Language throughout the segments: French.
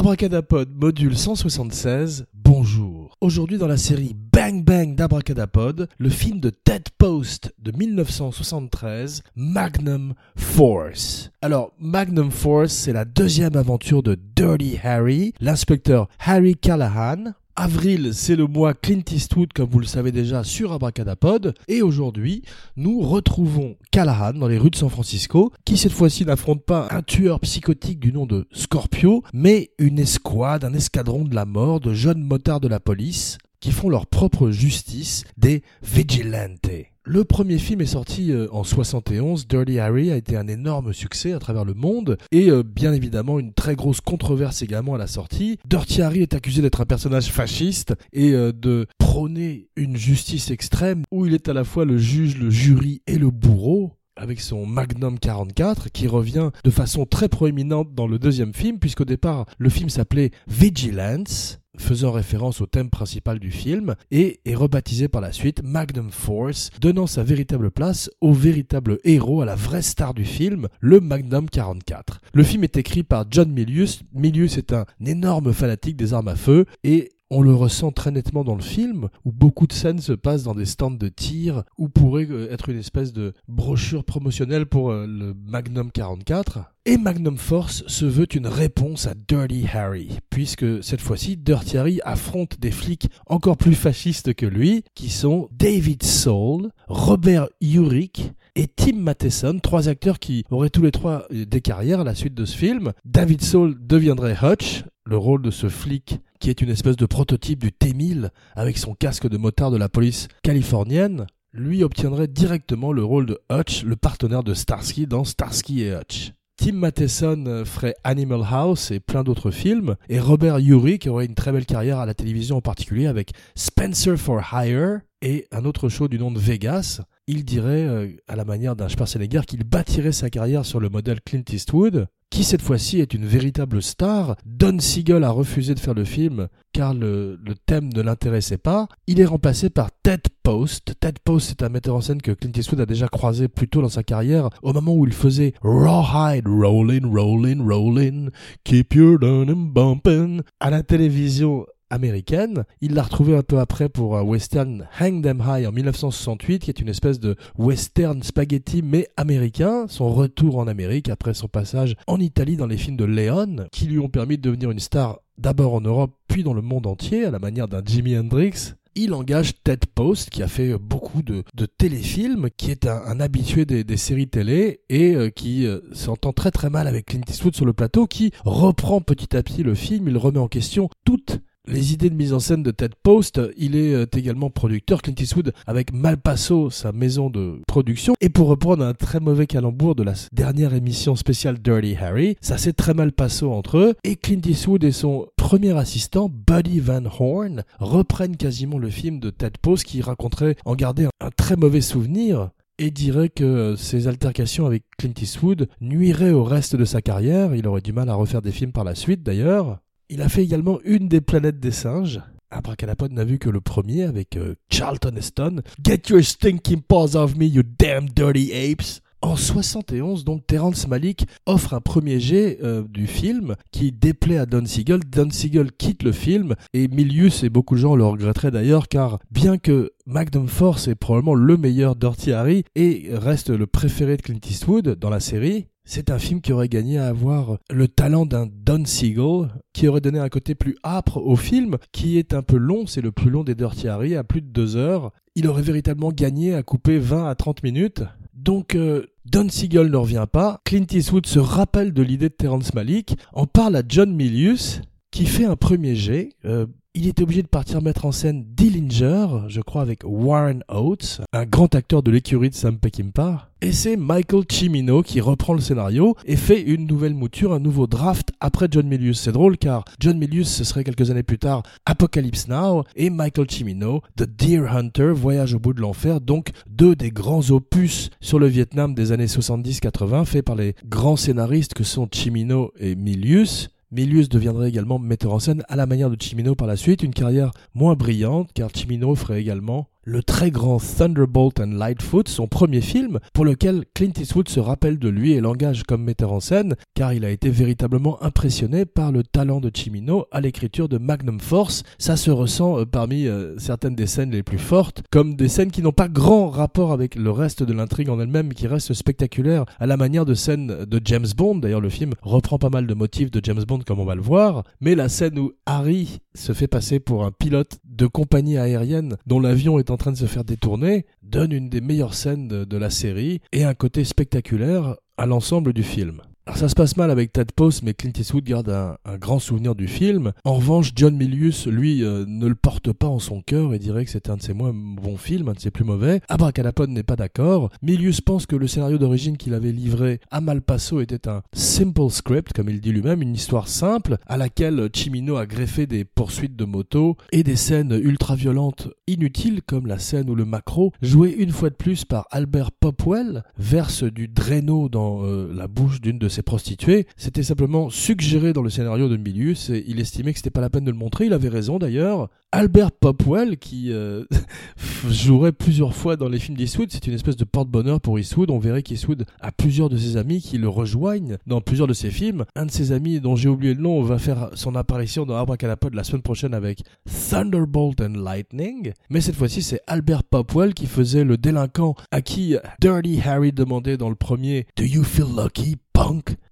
Abracadapod module 176, bonjour. Aujourd'hui dans la série Bang Bang d'Abracadapod, le film de Ted Post de 1973, Magnum Force. Alors, Magnum Force, c'est la deuxième aventure de Dirty Harry, l'inspecteur Harry Callahan, Avril, c'est le mois Clint Eastwood, comme vous le savez déjà, sur Abracadapod. Et aujourd'hui, nous retrouvons Callahan dans les rues de San Francisco, qui cette fois-ci n'affronte pas un tueur psychotique du nom de Scorpio, mais une escouade, un escadron de la mort de jeunes motards de la police qui font leur propre justice, des vigilantes. Le premier film est sorti euh, en 71, Dirty Harry a été un énorme succès à travers le monde et euh, bien évidemment une très grosse controverse également à la sortie. Dirty Harry est accusé d'être un personnage fasciste et euh, de prôner une justice extrême où il est à la fois le juge, le jury et le bourreau avec son Magnum 44 qui revient de façon très proéminente dans le deuxième film puisqu'au départ le film s'appelait Vigilance faisant référence au thème principal du film, et est rebaptisé par la suite Magnum Force, donnant sa véritable place au véritable héros, à la vraie star du film, le Magnum 44. Le film est écrit par John Milius. Milius est un énorme fanatique des armes à feu, et on le ressent très nettement dans le film, où beaucoup de scènes se passent dans des stands de tir, ou pourrait euh, être une espèce de brochure promotionnelle pour euh, le Magnum 44. Et Magnum Force se veut une réponse à Dirty Harry, puisque cette fois-ci, Dirty Harry affronte des flics encore plus fascistes que lui, qui sont David Soul, Robert Urich et Tim Matheson, trois acteurs qui auraient tous les trois euh, des carrières à la suite de ce film. David Soul deviendrait Hutch, le rôle de ce flic qui est une espèce de prototype du T-1000 avec son casque de motard de la police californienne, lui obtiendrait directement le rôle de Hutch, le partenaire de Starsky dans Starsky et Hutch. Tim Matheson ferait Animal House et plein d'autres films, et Robert Urich qui aurait une très belle carrière à la télévision en particulier avec Spencer for Hire et un autre show du nom de Vegas. Il dirait, euh, à la manière d'un Schwarzenegger, qu'il bâtirait sa carrière sur le modèle Clint Eastwood, qui cette fois-ci est une véritable star. Don Siegel a refusé de faire le film car le, thème ne l'intéressait pas. Il est remplacé par Ted Post. Ted Post est un metteur en scène que Clint Eastwood a déjà croisé plus tôt dans sa carrière au moment où il faisait Rawhide, Rollin', Rollin', Rollin', Keep Your Denim Bumpin' à la télévision américaine. Il l'a retrouvé un peu après pour un western Hang Them High en 1968, qui est une espèce de western spaghetti mais américain. Son retour en Amérique après son passage en Italie dans les films de Leon, qui lui ont permis de devenir une star d'abord en Europe puis dans le monde entier, à la manière d'un Jimi Hendrix. Il engage Ted Post, qui a fait beaucoup de, téléfilms, qui est un, habitué des, séries télé et euh, qui euh, s'entend très très mal avec Clint Eastwood sur le plateau, qui reprend petit à petit le film, il remet en question toute les idées de mise en scène de Ted Post. Il est euh, également producteur Clint Eastwood avec Malpasso, sa maison de production. Et pour reprendre un très mauvais calembour de la dernière émission spéciale Dirty Harry, ça s'est très mal passé entre eux. Et Clint Eastwood et son premier assistant, Buddy Van Horn, reprennent quasiment le film de Ted Post qui raconterait en garder un très mauvais souvenir et dirait que ses altercations avec Clint Eastwood nuiraient au reste de sa carrière. Il aurait du mal à refaire des films par la suite d'ailleurs. Il a fait également une des planètes des singes. Abracadapod n'a vu que le premier avec euh, Charlton Heston. Get your stinking paws off me, you damn dirty apes! En 71, donc, Terrence Malick offre un premier jet euh, du film qui déplaît à Don Siegel. Don Siegel quitte le film et Milius et beaucoup de gens le regretteraient d'ailleurs car bien que Magnum Force est probablement le meilleur Dirty Harry et reste le préféré de Clint Eastwood dans la série, c'est un film qui aurait gagné à avoir le talent d'un Don Siegel, qui aurait donné un côté plus âpre au film, qui est un peu long, c'est le plus long des Dirty Harry, à plus de deux heures. Il aurait véritablement gagné à couper 20 à 30 minutes. Donc euh, Don Siegel ne revient pas, Clint Eastwood se rappelle de l'idée de Terrence Malick, en parle à John Milius, qui fait un premier jet, euh, il est obligé de partir mettre en scène Dillinger, je crois avec Warren Oates, un grand acteur de l'écurie de Sam Peckinpah. Et c'est Michael Cimino qui reprend le scénario et fait une nouvelle mouture, un nouveau draft après John Milius. C'est drôle car John Milius, ce serait quelques années plus tard Apocalypse Now et Michael Cimino, The Deer Hunter, Voyage au bout de l'enfer, donc deux des grands opus sur le Vietnam des années 70-80 faits par les grands scénaristes que sont Cimino et Milius. Milius deviendrait également metteur en scène à la manière de Chimino par la suite, une carrière moins brillante car Chimino ferait également le très grand Thunderbolt and Lightfoot, son premier film, pour lequel Clint Eastwood se rappelle de lui et l'engage comme metteur en scène, car il a été véritablement impressionné par le talent de Cimino à l'écriture de Magnum Force. Ça se ressent euh, parmi euh, certaines des scènes les plus fortes, comme des scènes qui n'ont pas grand rapport avec le reste de l'intrigue en elle-même, qui restent spectaculaires à la manière de scènes de James Bond. D'ailleurs, le film reprend pas mal de motifs de James Bond, comme on va le voir, mais la scène où Harry se fait passer pour un pilote de compagnie aérienne dont l'avion est en train de se faire détourner donne une des meilleures scènes de, la série et un côté spectaculaire à l'ensemble du film ça se passe mal avec Ted Post, mais Clint Eastwood garde un, grand souvenir du film. En revanche, John Milius, lui, euh, ne le porte pas en son cœur et dirait que c'est un de ses moins bons films, un de ses plus mauvais. Abracadapod n'est pas d'accord. Milius pense que le scénario d'origine qu'il avait livré à Malpasso était un simple script, comme il dit lui-même, une histoire simple à laquelle Chimino a greffé des poursuites de moto et des scènes ultra-violentes inutiles, comme la scène où le macro, joué une fois de plus par Albert Popwell, verse du Drano dans euh, la bouche d'une de ses prostituée, c'était simplement suggéré dans le scénario de Milius et il estimait que c'était pas la peine de le montrer. Il avait raison d'ailleurs. Albert Popwell, qui euh, jouerait plusieurs fois dans les films d'Eastwood, c'est une espèce de porte-bonheur pour Eastwood. On verrait qu'Eastwood a plusieurs de ses amis qui le rejoignent dans plusieurs de ses films. Un de ses amis, dont j'ai oublié le nom, va faire son apparition dans Abracadapod la semaine prochaine avec Thunderbolt and Lightning. Mais cette fois-ci, c'est Albert Popwell qui faisait le délinquant à qui Dirty Harry demandait dans le premier Do you feel lucky,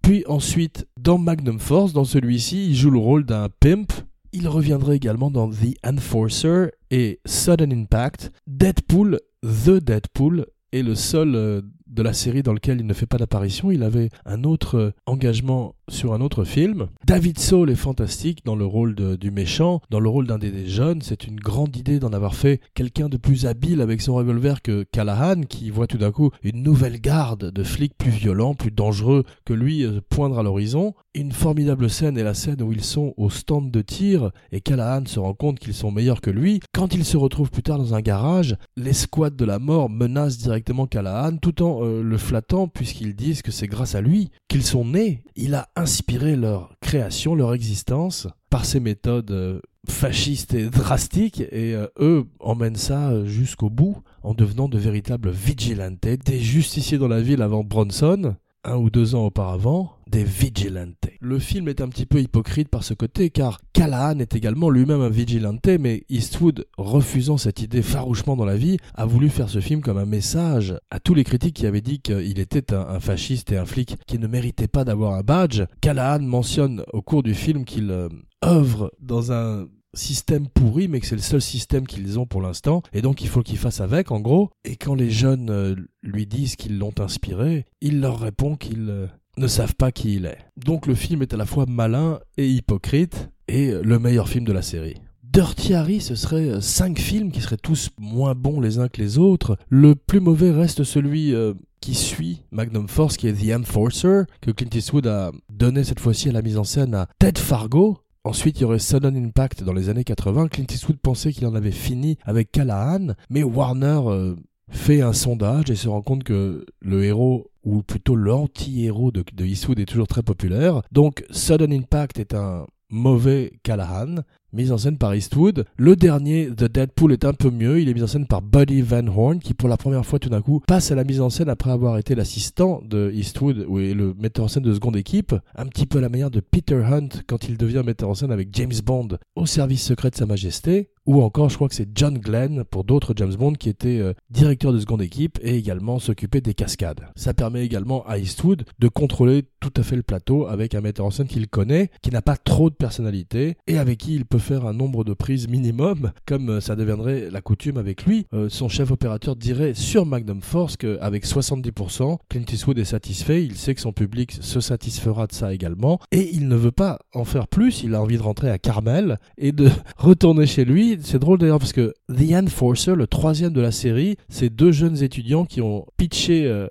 Puis ensuite, dans Magnum Force, dans celui-ci, il joue le rôle d'un pimp il reviendrait également dans The Enforcer et Sudden Impact. Deadpool, The Deadpool, est le seul euh, de la série dans lequel il ne fait pas d'apparition. Il avait un autre euh, engagement sur un autre film. David Soul est fantastique dans le rôle du méchant, dans le rôle d'un des, jeunes. C'est une grande idée d'en avoir fait quelqu'un de plus habile avec son revolver que Callahan, qui voit tout d'un coup une nouvelle garde de flics plus violents, plus dangereux que lui euh, poindre à l'horizon. Une formidable scène est la scène où ils sont au stand de tir et Callahan se rend compte qu'ils sont meilleurs que lui. Quand ils se retrouvent plus tard dans un garage, l'escouade de la mort menace directement Callahan tout en euh, le flattant puisqu'ils disent que c'est grâce à lui qu'ils sont nés. Il a inspiré leur création, leur existence par ses méthodes euh, fascistes et drastiques. Et euh, eux emmènent ça jusqu'au bout en devenant de véritables vigilantes, des justiciers dans la ville avant Bronson un ou deux ans auparavant, des vigilantes. Le film est un petit peu hypocrite par ce côté, car Callahan est également lui-même un vigilante, mais Eastwood, refusant cette idée farouchement dans la vie, a voulu faire ce film comme un message à tous les critiques qui avaient dit qu'il était un, fasciste et un flic qui ne méritait pas d'avoir un badge. Callahan mentionne au cours du film qu'il euh, œuvre dans un système pourri, mais que c'est le seul système qu'ils ont pour l'instant, et donc il faut qu'ils fassent avec, en gros. Et quand les jeunes euh, lui disent qu'ils l'ont inspiré, il leur répond qu'ils euh, ne savent pas qui il est. Donc le film est à la fois malin et hypocrite, et le meilleur film de la série. Dirty Harry, ce serait euh, cinq films qui seraient tous moins bons les uns que les autres. Le plus mauvais reste celui qui suit Magnum Force, qui est The Enforcer, que Clint Eastwood a donné cette fois-ci à la mise en scène à Ted Fargo, Ensuite, il y aurait Sudden Impact dans les années 80. Clint Eastwood pensait qu'il en avait fini avec Callahan, mais Warner euh, fait un sondage et se rend compte que le héros, ou plutôt l'anti-héros de, de Eastwood est toujours très populaire. Donc, Sudden Impact est un mauvais Callahan, mise en scène par Eastwood. Le dernier, The Deadpool, est un peu mieux. Il est mis en scène par Buddy Van Horn, qui pour la première fois tout d'un coup passe à la mise en scène après avoir été l'assistant de Eastwood, ou le metteur en scène de seconde équipe, un petit peu la manière de Peter Hunt quand il devient metteur en scène avec James Bond au service secret de Sa Majesté. Ou encore, je crois que c'est John Glenn pour d'autres James Bond qui était euh, directeur de seconde équipe et également s'occupait des cascades. Ça permet également à Eastwood de contrôler tout à fait le plateau avec un metteur en scène qu'il connaît, qui n'a pas trop de personnalité et avec qui il peut faire un nombre de prises minimum, comme euh, ça deviendrait la coutume avec lui. Euh, son chef opérateur dirait sur Magnum Force qu'avec 70%, Clint Eastwood est satisfait, il sait que son public se satisfera de ça également. Et il ne veut pas en faire plus, il a envie de rentrer à Carmel et de retourner chez lui. C'est drôle d'ailleurs parce que The Enforcer, le troisième de la série, c'est deux jeunes étudiants qui ont pitché euh,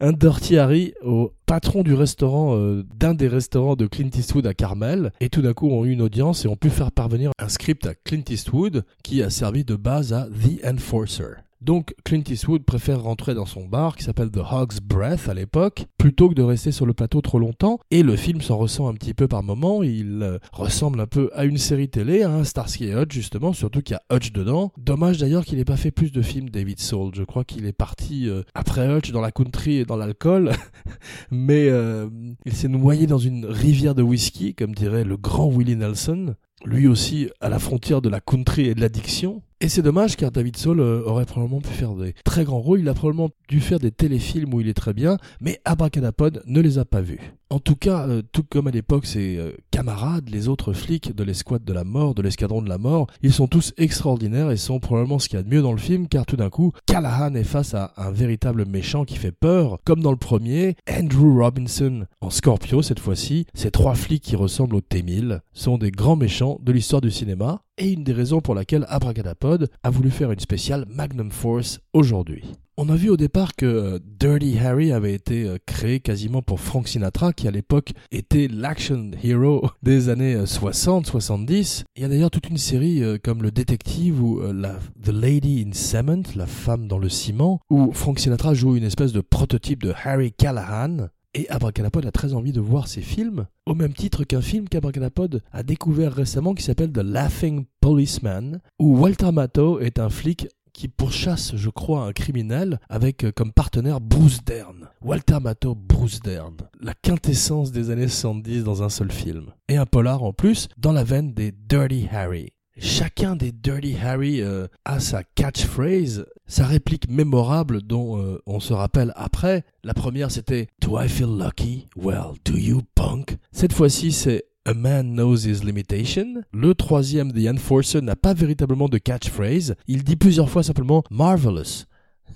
un Dirty Harry au patron du restaurant, euh, d'un des restaurants de Clint Eastwood à Carmel, et tout d'un coup ont eu une audience et ont pu faire parvenir un script à Clint Eastwood qui a servi de base à The Enforcer. Donc Clint Eastwood préfère rentrer dans son bar qui s'appelle The Hog's Breath à l'époque, plutôt que de rester sur le plateau trop longtemps, et le film s'en ressent un petit peu par moments, il euh, ressemble un peu à une série télé, hein, Starsky et Hutch justement, surtout qu'il y a Hutch dedans. Dommage d'ailleurs qu'il n'ait pas fait plus de films David Soul, je crois qu'il est parti euh, après Hutch dans la country et dans l'alcool, mais euh, il s'est noyé dans une rivière de whisky, comme dirait le grand Willie Nelson, lui aussi à la frontière de la country et de l'addiction. Et c'est dommage car David Soul euh, aurait probablement pu faire des très grands rôles, il a probablement dû faire des téléfilms où il est très bien, mais Abracadapod ne les a pas vus. En tout cas, euh, tout comme à l'époque ses euh, camarades, les autres flics de l'escouade de la mort, de l'escadron de la mort, ils sont tous extraordinaires et sont probablement ce qu'il y a de mieux dans le film car tout d'un coup, Callahan est face à un véritable méchant qui fait peur, comme dans le premier, Andrew Robinson en Scorpio cette fois-ci, ces trois flics qui ressemblent aux T-1000 sont des grands méchants de l'histoire du cinéma et une des raisons pour laquelle Abracadapod a voulu faire une spéciale Magnum Force aujourd'hui. On a vu au départ que euh, Dirty Harry avait été euh, créé quasiment pour Frank Sinatra, qui à l'époque était l'action hero des années 60-70. Euh, Il y a d'ailleurs toute une série comme Le Détective ou la, The Lady in Cement, la femme dans le ciment, où Frank Sinatra joue une espèce de prototype de Harry Callahan, et Abracadapod a très envie de voir ces films, au même titre qu'un film qu'Abracadapod a découvert récemment qui s'appelle The Laughing Policeman, où Walter Matthau est un flic qui pourchasse, je crois, un criminel avec euh, comme partenaire Bruce Dern. Walter Matthau, Bruce Dern. La quintessence des années 70 dans un seul film. Et un polar en plus, dans la veine des Dirty Harry. Chacun des Dirty Harry euh, a sa catchphrase, sa réplique mémorable dont euh, on se rappelle après. La première c'était Do I feel lucky? Well, do you punk? Cette fois-ci c'est A Man Knows His Limitation. Le troisième, The Enforcer, n'a pas véritablement de catchphrase. Il dit plusieurs fois simplement Marvelous.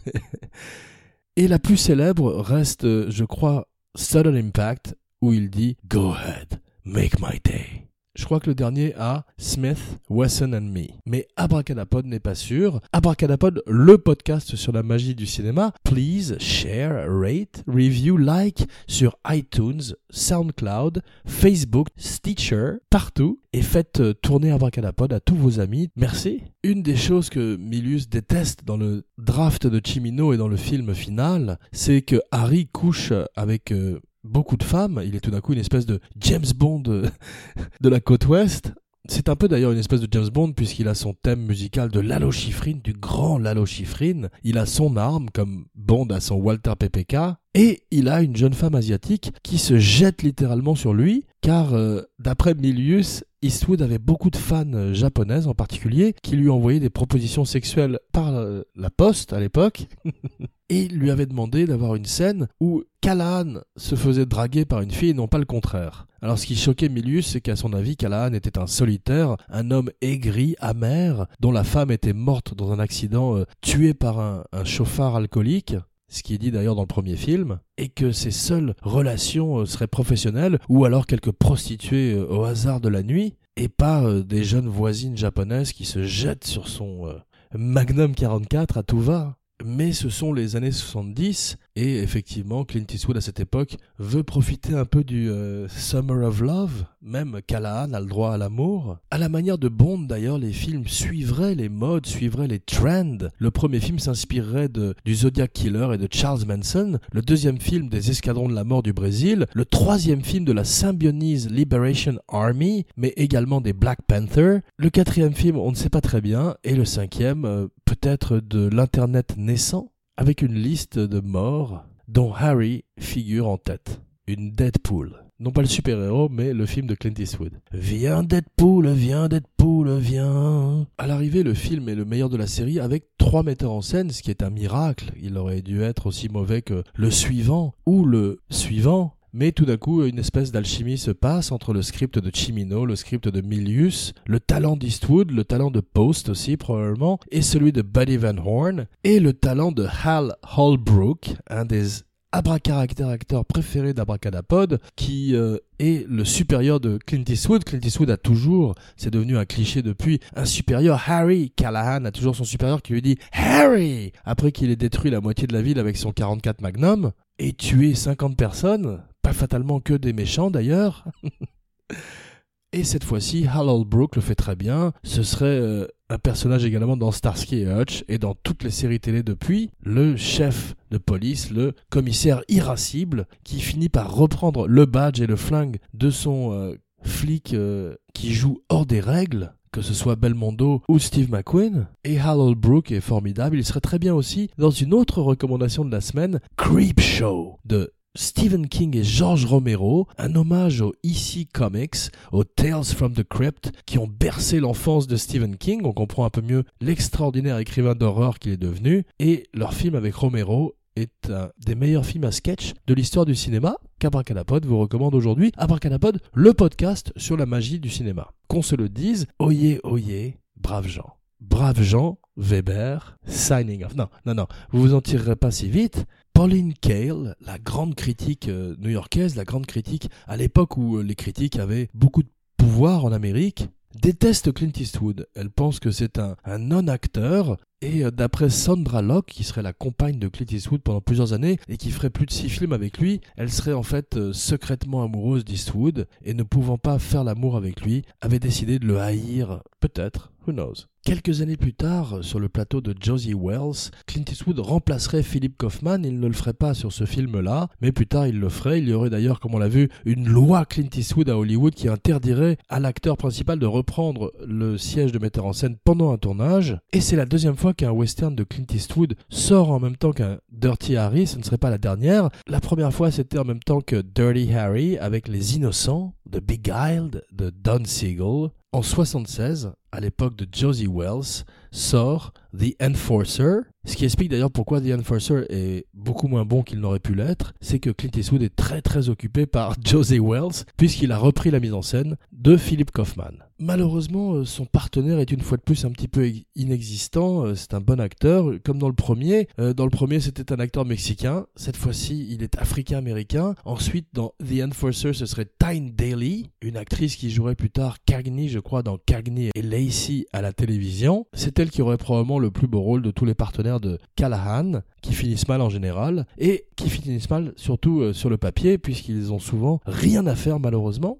Et la plus célèbre reste, je crois, Sudden Impact, où il dit Go ahead, make my day. Je crois que le dernier a Smith, Wesson and Me. Mais Abracadapod n'est pas sûr. Abracadapod, le podcast sur la magie du cinéma. Please share, rate, review, like sur iTunes, SoundCloud, Facebook, Stitcher, partout. Et faites euh, tourner Abracadapod à tous vos amis. Merci. Une des choses que Milius déteste dans le draft de Chimino et dans le film final, c'est que Harry couche avec euh, beaucoup de femmes. Il est tout d'un coup une espèce de James Bond de la côte ouest. C'est un peu d'ailleurs une espèce de James Bond puisqu'il a son thème musical de Lalo Schifrin, du grand Lalo Schifrin. Il a son arme comme Bond a son Walter PPK. Et il a une jeune femme asiatique qui se jette littéralement sur lui car euh, d'après Milius, Eastwood avait beaucoup de fans euh, japonaises en particulier qui lui envoyaient des propositions sexuelles par euh, la poste à l'époque. et lui avait demandé d'avoir une scène où Callahan se faisait draguer par une fille et non pas le contraire. Alors ce qui choquait Milius, c'est qu'à son avis, Callahan était un solitaire, un homme aigri, amer, dont la femme était morte dans un accident tué par un chauffard alcoolique ce qui est dit d'ailleurs dans le premier film, et que ses seules relations euh, seraient professionnelles ou alors quelques prostituées euh, au hasard de la nuit, et pas euh, des jeunes voisines japonaises qui se jettent sur son Magnum 44 à tout va. Mais ce sont les années 70 et effectivement Clint Eastwood à cette époque veut profiter un peu du euh, Summer of Love, même Callahan a le droit à l'amour. À la manière de Bond d'ailleurs, les films suivraient les modes, suivraient les trends. Le premier film s'inspirerait du Zodiac Killer et de Charles Manson, le deuxième film des Escadrons de la mort du Brésil, le troisième film de la Symbionese Liberation Army, mais également des Black Panther, le quatrième film on ne sait pas très bien, et le cinquième euh, peut-être de l'Internet naissant, avec une liste de morts dont Harry figure en tête. Une Deadpool. Non pas le super-héros, mais le film de Clint Eastwood. Viens Deadpool, viens Deadpool, viens. À l'arrivée, le film est le meilleur de la série avec trois metteurs en scène, ce qui est un miracle. Il aurait dû être aussi mauvais que le suivant ou le suivant, mais tout d'un coup, une espèce d'alchimie se passe entre le script de Chimino, le script de Milius, le talent d'Eastwood, le talent de Post aussi probablement, et celui de Buddy Van Horn, et le talent de Hal Holbrook, un des abracaractère acteurs préférés d'Abracadapod, qui euh, est le supérieur de Clint Eastwood. Clint Eastwood a toujours, c'est devenu un cliché depuis, un supérieur. Harry Callahan a toujours son supérieur qui lui dit Harry après qu'il ait détruit la moitié de la ville avec son 44 Magnum et tué 50 personnes pas fatalement que des méchants d'ailleurs. Et cette fois-ci, Hal Brook le fait très bien. Ce serait euh, un personnage également dans Starsky et Hutch et dans toutes les séries télé depuis, le chef de police, le commissaire irascible, qui finit par reprendre le badge et le flingue de son euh, flic euh, qui joue hors des règles que ce soit Belmondo ou Steve McQueen. Et Hal Brook est formidable. Il serait très bien aussi dans une autre recommandation de la semaine, Creep Show de Stephen King et George Romero, un hommage aux EC Comics, aux Tales from the Crypt, qui ont bercé l'enfance de Stephen King. On comprend un peu mieux l'extraordinaire écrivain d'horreur qu'il est devenu. Et leur film avec Romero est un des meilleurs films à sketch de l'histoire du cinéma qu'Abracadapod vous recommande aujourd'hui. Abracadapod, le podcast sur la magie du cinéma. Qu'on se le dise, oyez, oyez, braves gens. Braves gens, Weber, signing off. Non, non, non, vous vous en tirerez pas si vite. Pauline Kael, la grande critique euh, new-yorkaise, la grande critique à l'époque où euh, les critiques avaient beaucoup de pouvoir en Amérique, déteste Clint Eastwood. Elle pense que c'est un, non-acteur. Et euh, d'après Sandra Locke, qui serait la compagne de Clint Eastwood pendant plusieurs années et qui ferait plus de six films avec lui, elle serait en fait secrètement amoureuse d'Eastwood et ne pouvant pas faire l'amour avec lui, avait décidé de le haïr, peut-être, who knows. Quelques années plus tard, sur le plateau de Josie Wells, Clint Eastwood remplacerait Philip Kaufman. Il ne le ferait pas sur ce film-là, mais plus tard il le ferait. Il y aurait d'ailleurs, comme on l'a vu, une loi Clint Eastwood à Hollywood qui interdirait à l'acteur principal de reprendre le siège de metteur en scène pendant un tournage. Et c'est la deuxième fois qu'un western de Clint Eastwood sort en même temps qu'un Dirty Harry. Ce ne serait pas la dernière. La première fois, c'était en même temps que Dirty Harry avec Les Innocents de Beguiled de Don Siegel. En 76, à l'époque de Josie Wells, sort The Enforcer, ce qui explique d'ailleurs pourquoi The Enforcer est beaucoup moins bon qu'il n'aurait pu l'être, c'est que Clint Eastwood est très très occupé par Josie Wells, puisqu'il a repris la mise en scène de Philip Kaufman. Malheureusement, euh, son partenaire est une fois de plus un petit peu inexistant. Euh, c'est un bon acteur, comme dans le premier. Euh, dans le premier, c'était un acteur mexicain. Cette fois-ci, il est africain-américain. Ensuite, dans The Enforcer, ce serait Tyne Daly, une actrice qui jouerait plus tard Cagney, je crois, dans Cagney et Lacey à la télévision. C'est elle qui aurait probablement le plus beau rôle de tous les partenaires de Callahan, qui finissent mal en général, et qui finissent mal surtout sur le papier, puisqu'ils ont souvent rien à faire malheureusement.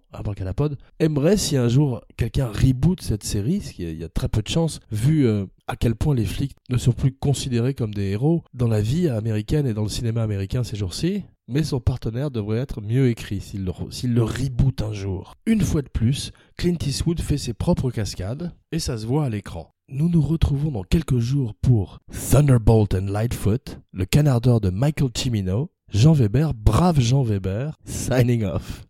Aimerait si un jour reboot cette série, ce qui y a très peu de chance, vu euh, à quel point les flics ne sont plus considérés comme des héros dans la vie américaine et dans le cinéma américain ces jours-ci. Mais son partenaire devrait être mieux écrit s'il le, reboot un jour. Une fois de plus, Clint Eastwood fait ses propres cascades et ça se voit à l'écran. Nous nous retrouvons dans quelques jours pour Thunderbolt and Lightfoot, le canardeur de Michael Cimino, Jean Weber, brave Jean Weber, signing off.